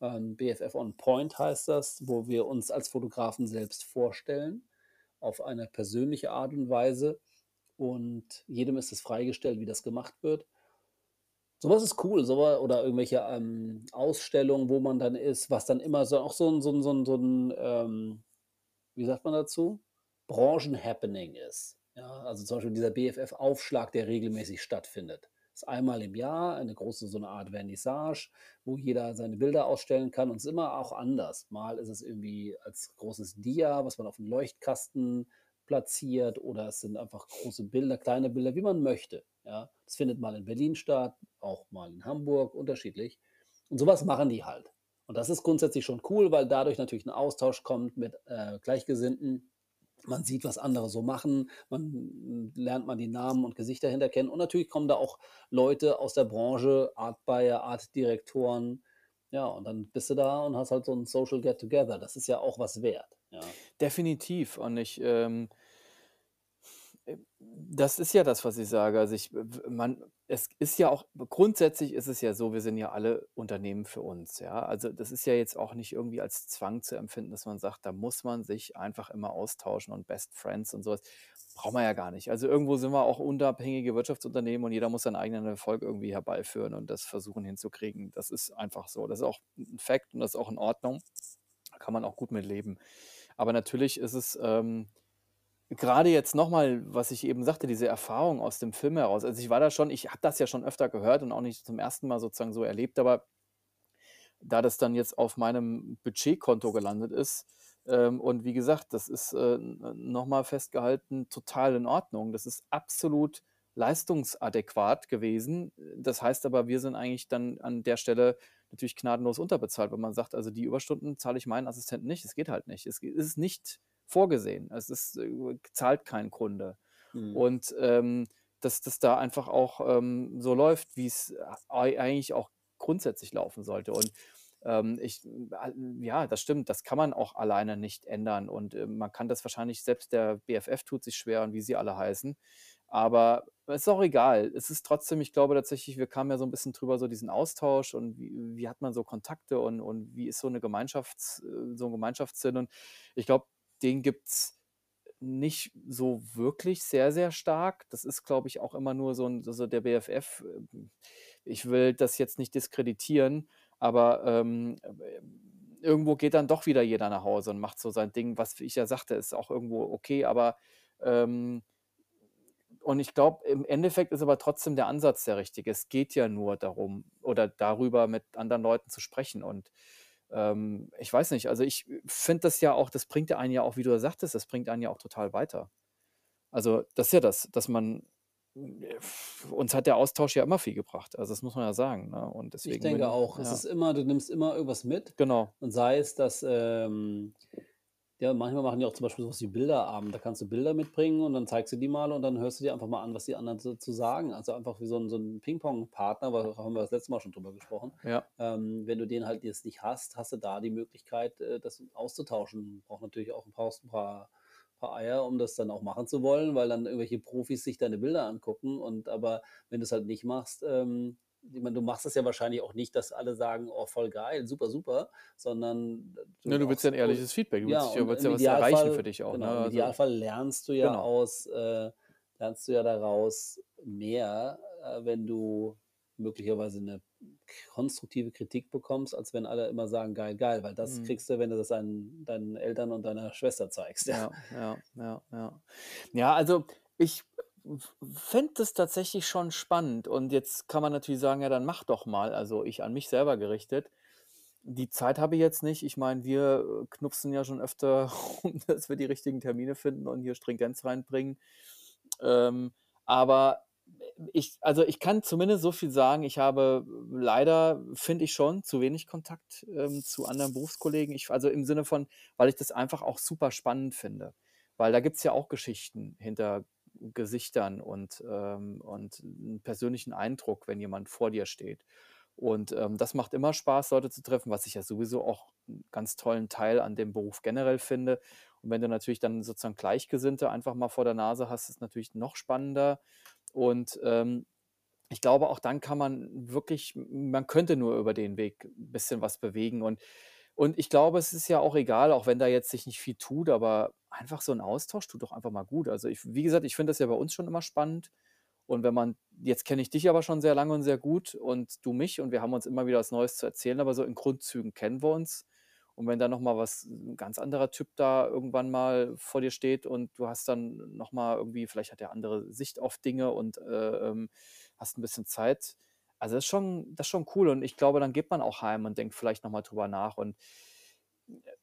Ähm, BFF on Point heißt das, wo wir uns als Fotografen selbst vorstellen, auf eine persönliche Art und Weise. Und jedem ist es freigestellt, wie das gemacht wird. Sowas ist cool, so oder irgendwelche ähm, Ausstellungen, wo man dann ist, was dann immer so auch so ein, so ein, so ein, so ein ähm, wie sagt man dazu? Branchen-Happening ist. Ja, also zum Beispiel dieser BFF-Aufschlag, der regelmäßig stattfindet. Das ist einmal im Jahr eine große, so eine Art Vernissage, wo jeder seine Bilder ausstellen kann und es ist immer auch anders. Mal ist es irgendwie als großes Dia, was man auf einen Leuchtkasten platziert oder es sind einfach große Bilder, kleine Bilder, wie man möchte. Ja, das findet mal in Berlin statt, auch mal in Hamburg, unterschiedlich. Und sowas machen die halt. Und das ist grundsätzlich schon cool, weil dadurch natürlich ein Austausch kommt mit äh, Gleichgesinnten. Man sieht, was andere so machen, man lernt man die Namen und Gesichter hinter kennen. Und natürlich kommen da auch Leute aus der Branche, Art Buyer, Art Direktoren. Ja, und dann bist du da und hast halt so ein Social Get Together. Das ist ja auch was wert. Ja. Definitiv. Und ich, ähm, äh, das ist ja das, was ich sage. Also ich, man, es ist ja auch, grundsätzlich ist es ja so, wir sind ja alle Unternehmen für uns, ja. Also das ist ja jetzt auch nicht irgendwie als Zwang zu empfinden, dass man sagt, da muss man sich einfach immer austauschen und Best Friends und sowas. Braucht man ja gar nicht. Also irgendwo sind wir auch unabhängige Wirtschaftsunternehmen und jeder muss seinen eigenen Erfolg irgendwie herbeiführen und das versuchen hinzukriegen. Das ist einfach so. Das ist auch ein Fakt und das ist auch in Ordnung. Da kann man auch gut mit leben. Aber natürlich ist es, ähm, Gerade jetzt nochmal, was ich eben sagte, diese Erfahrung aus dem Film heraus. Also, ich war da schon ich habe das ja schon öfter gehört und auch nicht zum ersten Mal sozusagen so erlebt, aber da das dann jetzt auf meinem Budgetkonto gelandet ist, ähm, und wie gesagt, das ist, äh, n noch festgehalten, total in Ordnung. Das ist absolut leistungsadäquat gewesen. Das heißt aber, wir sind eigentlich dann an der Stelle natürlich gnadenlos unterbezahlt, wenn man sagt: „Also, die Überstunden zahle ich meinen Assistenten nicht.“ Es geht halt nicht. Es ist nicht vorgesehen. Es ist äh, zahlt kein Kunde. Mhm. Und, ähm, dass das da einfach auch, ähm, so läuft, wie's ei eigentlich auch grundsätzlich laufen sollte. Und, ähm, ich ja, das stimmt, das kann man auch alleine nicht ändern und, äh, man kann das wahrscheinlich selbst der BFF tut sich schwer und wie sie alle heißen. Aber ist auch egal. Es ist trotzdem ich glaube tatsächlich, wir kamen ja so ein bisschen drüber, so diesen Austausch und wie wie hat man so Kontakte und und wie ist so eine Gemeinschafts äh, so ein Gemeinschaftssinn und ich glaube, den gibt's nicht so wirklich sehr, sehr stark. Das ist, glaube ich, auch immer nur so 'n so der BFF ähm, ich will das jetzt nicht diskreditieren, aber, ähm, irgendwo geht dann doch wieder jeder nach Hause und macht so sein Ding, was ich ja sagte, ist auch irgendwo okay, aber, ähm und ich glaube, im Endeffekt ist aber trotzdem der Ansatz der richtige. Es geht ja nur darum oder darüber, mit anderen Leuten zu sprechen und, ähm, ich weiß nicht, also, ich finde das ja auch das bringt ja einen ja auch, wie du ja sagtest, das bringt einen ja auch total weiter. Also, das ist ja das, dass man äh, uns hat der Austausch ja immer viel gebracht. Also, das muss man ja sagen, ne? Und Ich deswegen denke bin auch, es ja, ist immer du nimmst immer irgendwas mit genau. und sei es, dass, ähm ja, manchmal machen die auch zum Beispiel so was wie Bilderabend. Da kannst du Bilder mitbringen und dann zeigst du die mal und dann hörst du dir einfach mal an, was die anderen so zu sagen. Also, einfach wie so 'n so 'n Pingpongpartner, weil da haben wir das letzte Mal schon drüber gesprochen. Ja, Ähm, wenn du den halt jetzt nicht hast, hast du da die Möglichkeit, äh, das auszutauschen. Braucht natürlich auch brauchst 'n paar paar Eier, um das dann auch machen zu wollen, weil dann irgendwelche Profis sich deine Bilder angucken und aber wenn du's halt nicht machst, ähm meine, du machst das ja wahrscheinlich auch nicht, dass alle sagen: „Oh, voll geil, super, super“, sondern Ne, du du willst ja 'n machst du ehrliches Feedback. Du ja, willst ja willst ja was erreichen für dich auch, ne? genau, im Also Idealfall lernst du ja genau. aus äh, lernst du ja daraus mehr, äh, wenn du möglicherweise 'ne konstruktive Kritik bekommst, als wenn alle immer sagen: „Geil, geil“, weil das Mhm. kriegst du, wenn du das deinen deinen Eltern und deiner Schwester zeigst, ja. Ja, ja, ja, ja. Ja, also ich fände das tatsächlich schon spannend und jetzt kann man natürlich sagen: „Ja, dann mach doch mal“, also ich an mich selber gerichtet. Die Zeit habe ich jetzt nicht. Ich meine, wir, äh, knupsen ja schon öfter rum, dass wir die richtigen Termine finden und hier Stringenz reinbringen. Ähm, aber ich also ich kann zumindest so viel sagen, ich habe leider, finde ich schon, zu wenig Kontakt, ähm, zu anderen Berufskollegen. Ich also im Sinne von weil ich das einfach auch super spannend finde. Weil da gibt's ja auch Geschichten hinter Gesichtern und, ähm und 'n persönlichen Eindruck, wenn jemand vor dir steht. Und, ähm, das macht immer Spaß, Leute zu treffen, was ich ja sowieso auch 'n ganz tollen Teil an dem Beruf generell finde. Und wenn du natürlich dann sozusagen Gleichgesinnte einfach mal vor der Nase hast, ist natürlich noch spannender. Und, ähm, ich glaube, auch dann kann man wirklich man könnte nur über den Weg 'n bisschen was bewegen. Und und ich glaube, es ist ja auch egal, auch wenn da jetzt sich nicht viel tut, aber einfach so 'n Austausch tut doch einfach mal gut. Also ich wie gesagt, ich finde das ja bei uns schon immer spannend. Und wenn man jetzt kenne ich dich aber schon sehr lange und sehr gut und du mich und wir haben uns immer wieder was Neues zu erzählen, aber so in Grundzügen kennen wir uns. Und wenn da noch mal was 'n ganz anderer Typ da irgendwann mal vor dir steht und du hast dann noch mal irgendwie vielleicht hat der andere Sicht auf Dinge und, äh, ähm, hast 'n bisschen Zeit. Also, das ist schon das ist schon cool und ich glaube, dann geht man auch heim und denkt vielleicht noch mal drüber nach und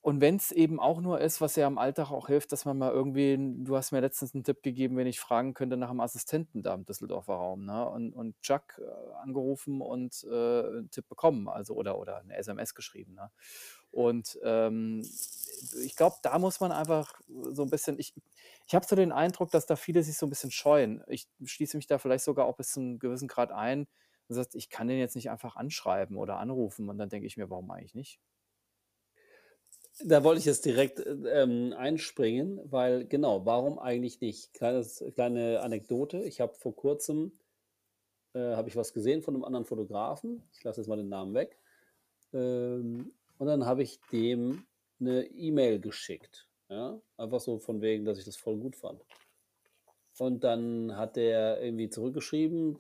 und wenn's eben auch nur ist, was ja im Alltag auch hilft, dass man mal irgendwen du hast mir letztens 'n Tipp gegeben, wen ich fragen könnte nach 'm Assistenten da im Düsseldorfer Raum, ne? Und und Chuck, äh, angerufen und, äh, 'n Tipp bekommen, also oder oder 'ne SMS geschrieben, ne? Und, ähm, ich glaube, da muss man einfach so 'n bisschen ich ich habe so den Eindruck, dass da viele sich so 'n bisschen scheuen. Ich schließe mich da vielleicht sogar auch bis zu 'nem gewissen Grad ein und sagt: „Ich kann den jetzt nicht einfach anschreiben oder anrufen.“ Und dann denke ich mir: „Warum eigentlich nicht?“ Da wollte ich jetzt direkt, äh, ähm, einspringen, weil genau, warum eigentlich nicht? Kleines kleine Anekdote. Ich habe vor Kurzem äh, habe ich was gesehen von 'nem anderen Fotografen. Ich lasse jetzt mal den Namen weg. Ähm, und dann habe ich dem 'ne E-Mail geschickt, ja? Einfach so von wegen, dass ich das voll gut fand. Und dann hat der irgendwie zurückgeschrieben,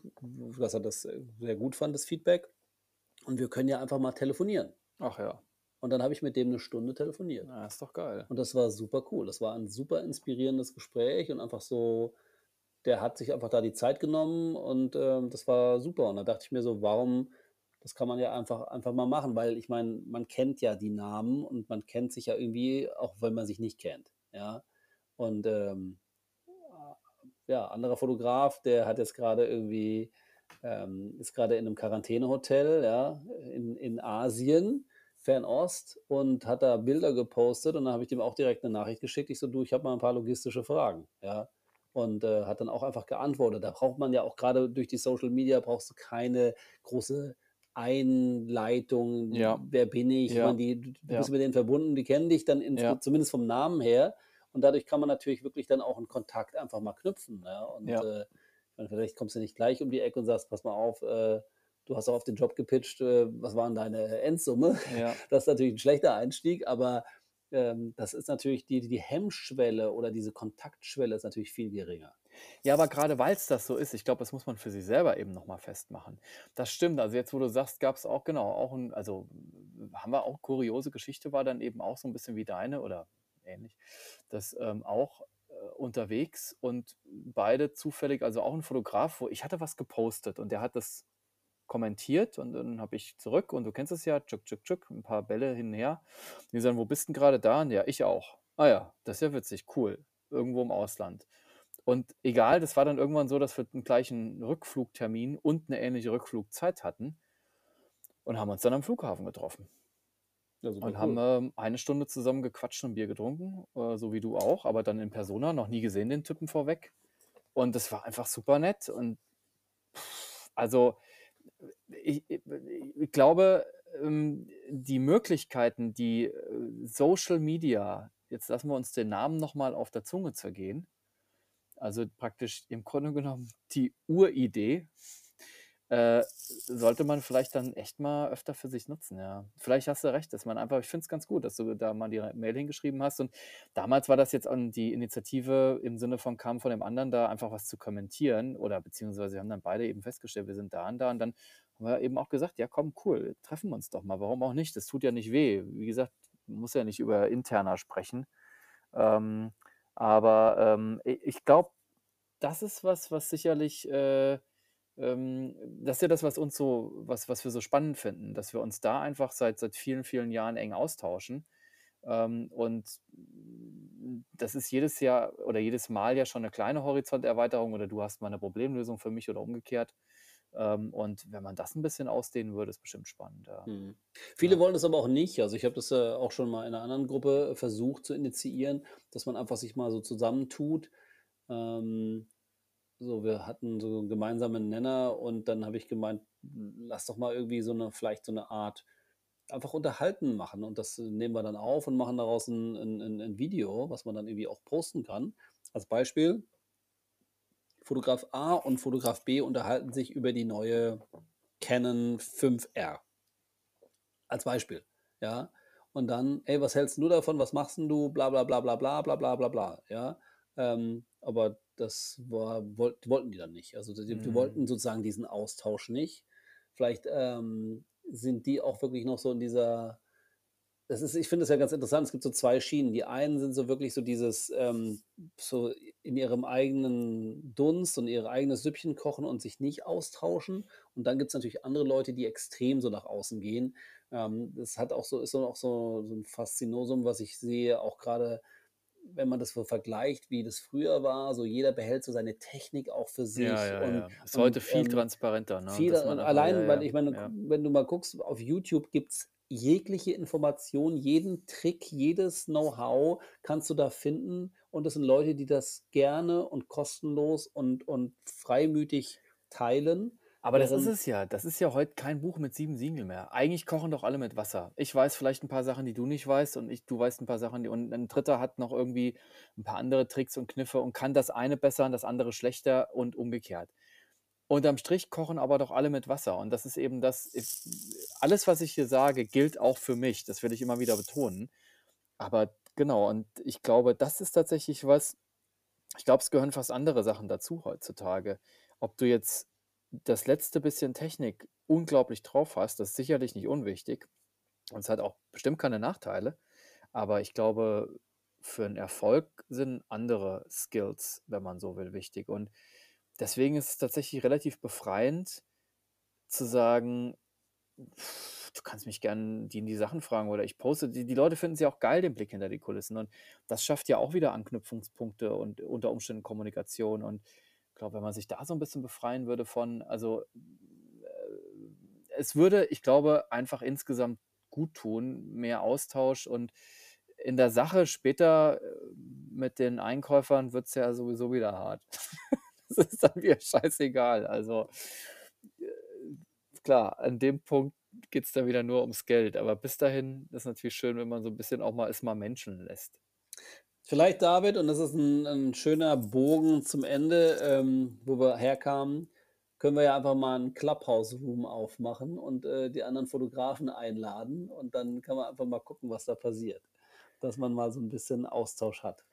dass er das, sehr gut fand, das Feedback. Und wir können ja einfach mal telefonieren. Ach ja. Und dann habe ich mit dem 'ne Stunde telefoniert. Na, ist doch geil. Und das war super cool. Das war ein super inspirierendes Gespräch und einfach so der hat sich einfach da die Zeit genommen und, ähm, das war super. Und da dachte ich mir so: „Warum“ das kann man ja einfach einfach mal machen, weil ich meine, man kennt ja die Namen und man kennt sich ja irgendwie, auch wenn man sich nicht kennt, ja? Und, ähm, ja, anderer Fotograf, der hat jetzt grade irgendwie ähm, ist grade in 'nem Quarantänehotel, ja, in in Asien, Fernost und hat da Bilder gepostet und dann habe ich dem auch direkt 'ne Nachricht geschickt. Ich so: „Du, ich habe mal 'n paar logistische Fragen“, ja? Und, äh, hat dann auch einfach geantwortet. Da braucht man ja auch grade durch die Social Media brauchst du keine große Einleitung. Ja. „Wer bin ich?“ Ich meine, Ja. die du du bist Ja. mit denen verbunden, die kennen dich dann Ja. zumindest vom Namen her. Und dadurch kann man natürlich wirklich dann auch 'n Kontakt einfach mal knüpfen, ja? Und, Ja. äh, vielleicht kommst du nicht gleich um die Ecke und sagst: „Pass mal auf, äh, du hast doch auf den Job gepitcht, äh, was war 'n deine Endsumme?“ Ja. Das ist natürlich 'n schlechter Einstieg, aber, ähm, das ist natürlich die die Hemmschwelle oder diese Kontaktschwelle ist natürlich viel geringer. Ja, aber grade weil's das so ist, ich glaube, das muss man für sich selber eben noch mal festmachen. Das stimmt. Also jetzt, wo du sagst, gab's auch genau, auch 'n also haben wir auch kuriose Geschichte war dann eben auch so 'n bisschen wie deine oder ähnlich, dass, ähm, auch, äh, unterwegs und beide zufällig also auch 'n Fotograf, wo ich hatte was gepostet und der hat das kommentiert und dann habe ich zurück und du kennst es ja, tschuk, tschuk, tschuk, 'n paar Bälle hin und her. Die sagen: „Wo bist 'n grade da?“ Und: „Ja, ich auch.“ „Ah ja, das ist ja witzig, cool, irgendwo im Ausland.“ Und egal, das war dann irgendwann so, dass wir den gleichen Rückflugtermin und 'ne ähnliche Rückflugzeit hatten und haben uns dann am Flughafen getroffen. Super Und haben, cool. eine Stunde zusammen gequatscht und Bier getrunken, äh, so wie du auch, aber dann in Persona, noch nie gesehen den Typen vorweg. Und das war einfach super nett und also, ich ich glaube, ähm, die Möglichkeiten, die, äh, Social Media jetzt lassen wir uns den Namen nochmal auf der Zunge zergehen. Also praktisch im Grunde genommen die Uridee äh, sollte man vielleicht dann echt mal öfter für sich nutzen, ja. Vielleicht hast du recht, dass man einfach ich finde es ganz gut, dass du da mal die Mail hingeschrieben hast und damals war das jetzt an die Initiative im Sinne von kam von dem anderen da einfach was zu kommentieren oder beziehungsweise wir haben dann beide eben festgestellt, wir sind da und da und dann haben wir eben auch gesagt: „Ja komm, cool, treffen wir uns doch mal. Warum auch nicht? Das tut ja nicht weh.“ Wie gesagt, muss ja nicht über interner sprechen. Ähm, aber, ähm, ich glaube, das ist was, was sicherlich, äh ähm, das ist ja das, was uns so was was wir so spannend finden, dass wir uns da einfach seit seit vielen, vielen Jahren eng austauschen. Ähm, und das ist jedes Jahr oder jedes Mal ja schon eine kleine Horizonterweiterung oder du hast mal eine Problemlösung für mich oder umgekehrt. Ähm, und wenn man das ein bisschen ausdehnen würde, ist bestimmt spannend, ja. Mhm. Viele Ja. wollen das aber auch nicht. Also, ich habe das, äh, auch schon mal in einer anderen Gruppe versucht zu initiieren, dass man einfach sich mal so zusammentut. Ähm, so, wir hatten so 'n gemeinsamen Nenner und dann habe ich gemeint: „Lass doch mal irgendwie so eine vielleicht so eine Art einfach unterhalten machen und das äh, nehmen wir dann auf und machen daraus ein 'n 'n 'n Video, was man dann irgendwie auch posten kann.“ Als Beispiel: Fotograf A und Fotograf B unterhalten sich über die neue Canon 5R. Als Beispiel, ja? Und dann: „Ey, was hältst du davon? Was machst du? Bla bla bla bla bla bla bla bla bla“, ja? Ähm, aber das war wollt wollten die dann nicht. Also, die die Mhm. wollten sozusagen diesen Austausch nicht. Vielleicht, ähm, sind die auch wirklich noch so in dieser das ist ich finde es ja ganz interessant. Es gibt so 2 Schienen. Die einen sind so wirklich so dieses, ähm, so in ihrem eigenen Dunst und ihr eigenes Süppchen kochen und sich nicht austauschen. Und dann gibt es natürlich andere Leute, die extrem so nach außen gehen. Ähm, das hat auch so ist auch so so 'n Faszinosum, was ich sehe, auch gerade, wenn man das so vergleicht, wie das früher war. So jeder behält so seine Technik auch für Ja, sich ja, und ja. Ist heute und, viel ähm transparenter, ne? Und einfach ja, allein, weil ja, ich meine, ja. wenn du mal guckst, auf YouTube gibt's jegliche Information, jeden Trick, jedes Know-how kannst du da finden und das sind Leute, die das gerne und kostenlos und und freimütig teilen, Aber das ist es ja. Das ist ja heute kein Buch mit 7 Siegeln mehr. Eigentlich kochen doch alle mit Wasser. Ich weiß vielleicht ein paar Sachen, die du nicht weißt und ich du weißt ein paar Sachen, die und ein Dritter hat noch irgendwie ein paar andere Tricks und Kniffe und kann das eine besser und das andere schlechter und umgekehrt. Unterm Strich kochen aber doch alle mit Wasser und das ist eben das alles, was ich hier sage, gilt auch für mich. Das will ich immer wieder betonen. Aber genau, und ich glaube, das ist tatsächlich was ich glaube, es gehören fast andere Sachen dazu heutzutage. Ob du jetzt das letzte bisschen Technik unglaublich drauf hast, das ist sicherlich nicht unwichtig und es hat auch bestimmt keine Nachteile, aber ich glaube, für 'n Erfolg sind andere Skills, wenn man so will, wichtig und deswegen ist es tatsächlich relativ befreiend zu sagen: „Du kannst mich gern die die Sachen fragen oder ich poste“ die die Leute finden es ja auch geil, den Blick hinter die Kulissen und das schafft ja auch wieder Anknüpfungspunkte und unter Umständen Kommunikation und glaube, wenn man sich da so 'n bisschen befreien würde von also, äh, es würde, ich glaube, einfach insgesamt guttun, mehr Austausch und in der Sache später, äh, mit den Einkäufern wird's ja sowieso wieder hart. Das ist dann wieder scheißegal. Also, äh, klar, an dem Punkt geht's dann wieder nur ums Geld, aber bis dahin ist natürlich schön, wenn man so 'n bisschen auch mal es mal menscheln lässt. Vielleicht David, und das ist ein 'n schöner Bogen zum Ende, ähm, wo wir herkamen, können wir ja einfach mal 'n Clubhouse-Room aufmachen und, äh, die anderen Fotografen einladen und dann kann man einfach mal gucken, was da passiert, dass man mal so ein bisschen Austausch hat.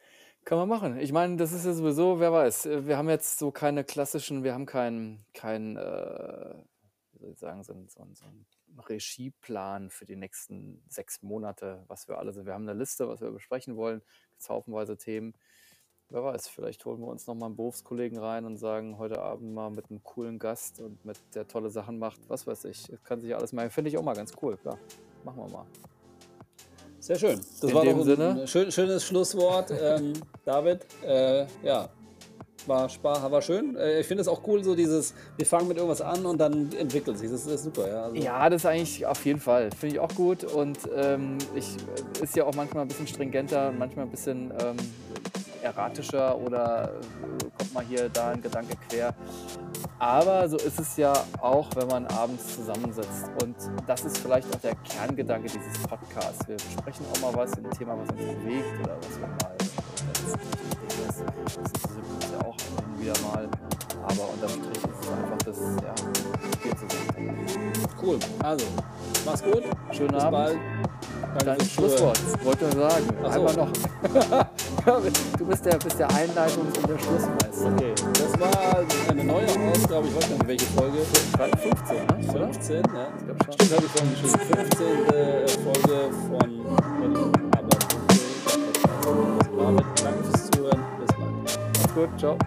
Kann man machen. Ich meine, das ist ja sowieso wer weiß, äh, wir haben jetzt so keine klassischen wir haben keinen keinen, äh, wie soll ich sagen, so 'n so 'n so 'n Regieplan für die nächsten 6 Monate, was wir alles wir haben 'ne Liste, was wir besprechen wollen, gibt's haufenweise Themen. Wer weiß, vielleicht holen wir uns noch mal 'n Berufskollegen rein und sagen: „Heute Abend mal mit 'nem coolen Gast und mit der tolle Sachen macht.“ Was weiß ich. Kann sich alles mal finde ich auch mal ganz cool, klar. Machen wir mal. Sehr schön. Das In war doch Sinne ein schön schönes Schlusswort, ähm, David. Äh, ja, war spa war schön. Äh, ich finde es auch cool, so dieses wir fangen mit irgendwas an und dann entwickelt sich. Das ist super, ja, also Ja, das ist eigentlich auf jeden Fall. Finde ich auch gut und, ähm, ich äh, ist ja auch manchmal 'n bisschen stringenter, manchmal 'n bisschen, ähm, erratischer oder äh, kommt mal hier da ein Gedanke quer. Aber so ist es ja auch, wenn man abends zusammensitzt. Und das ist vielleicht auch der Kerngedanke dieses Podcasts. Wir besprechen auch mal was, ein Thema, was uns bewegt oder was wir mal das interessiert uns ja auch hin wieder mal. Aber unterm Strich ist es einfach das ja, Spiel zusammen. Cool. Also, mach's gut. Schönen Bis Abend. bald. Dein. Schlusswort, wollte ich sagen. Ach so. Einmal noch. du bist der, bist der Einleitungs- und der Schlussmeister. Okay, das war eine neue Ausgabe, ich weiß nicht, welche Folge. 15, ne? Oder? 15, ja. Ich glaub schon. Stimmt, habe ich vorhin geschrieben. 15. Folge von mit. Danke fürs Zuhören. Bis bald. Macht's gut, ciao.